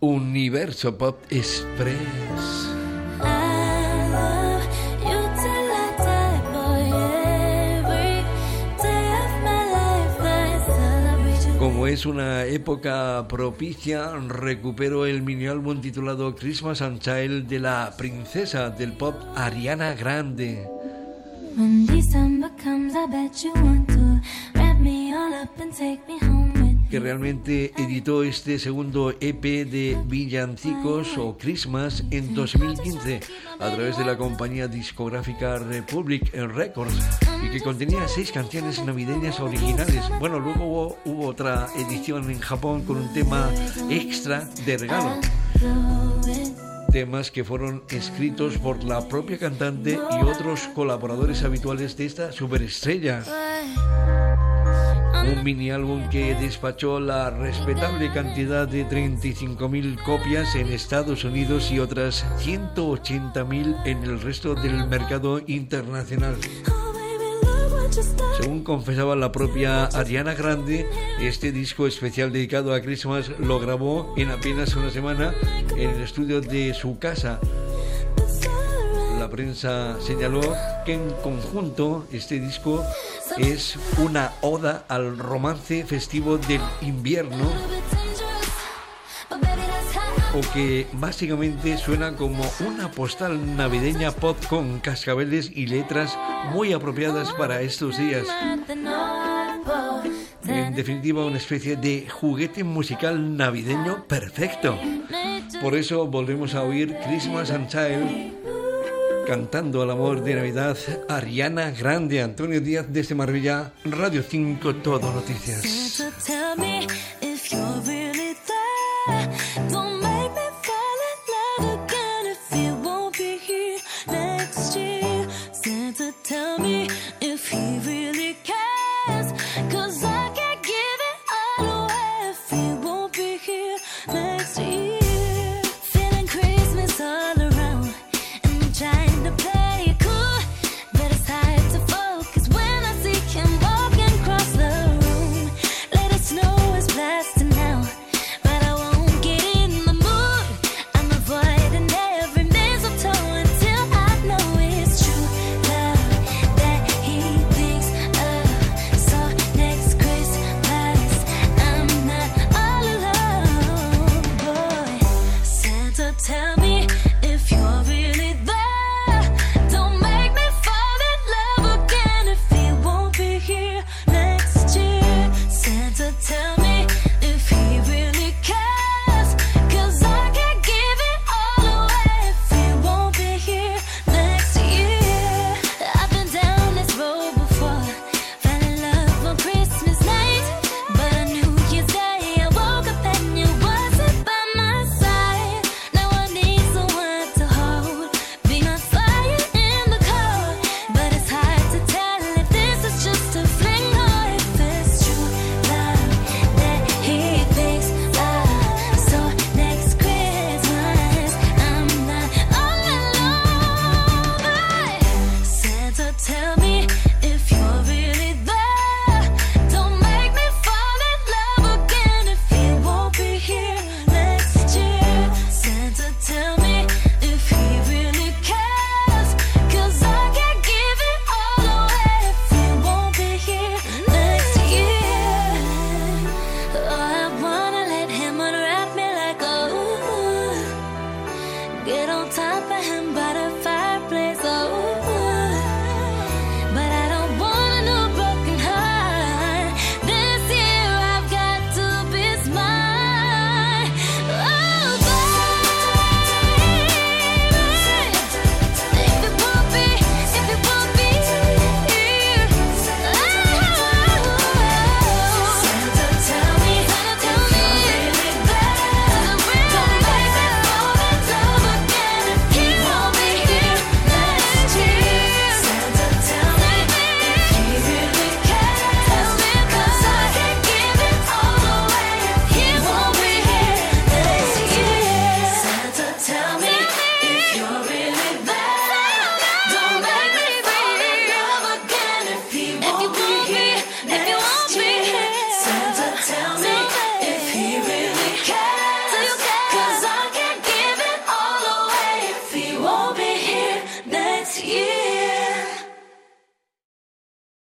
Universo Pop Express. Como es una época propicia, recupero el mini álbum titulado Christmas and Child de la princesa del pop Ariana Grande. Que realmente editó este segundo EP de Villancicos o Christmas en 2015 a través de la compañía discográfica Republic Records y que contenía seis canciones navideñas originales. Bueno, luego hubo, otra edición en Japón con un tema extra de regalo temas que fueron escritos por la propia cantante y otros colaboradores habituales de esta superestrella un mini álbum que despachó la respetable cantidad de 35.000 copias en Estados Unidos y otras 180.000 en el resto del mercado internacional. Según confesaba la propia Ariana Grande, este disco especial dedicado a Christmas lo grabó en apenas una semana en el estudio de su casa. La prensa señaló que en conjunto este disco es una oda al romance festivo del invierno o que básicamente suena como una postal navideña pop con cascabeles y letras muy apropiadas para estos días. En definitiva, una especie de juguete musical navideño perfecto. Por eso volvemos a oír Christmas and Child cantando al amor de Navidad, Ariana Grande, Antonio Díaz desde Marbella, Radio 5, Todo Noticias. Get on top of him.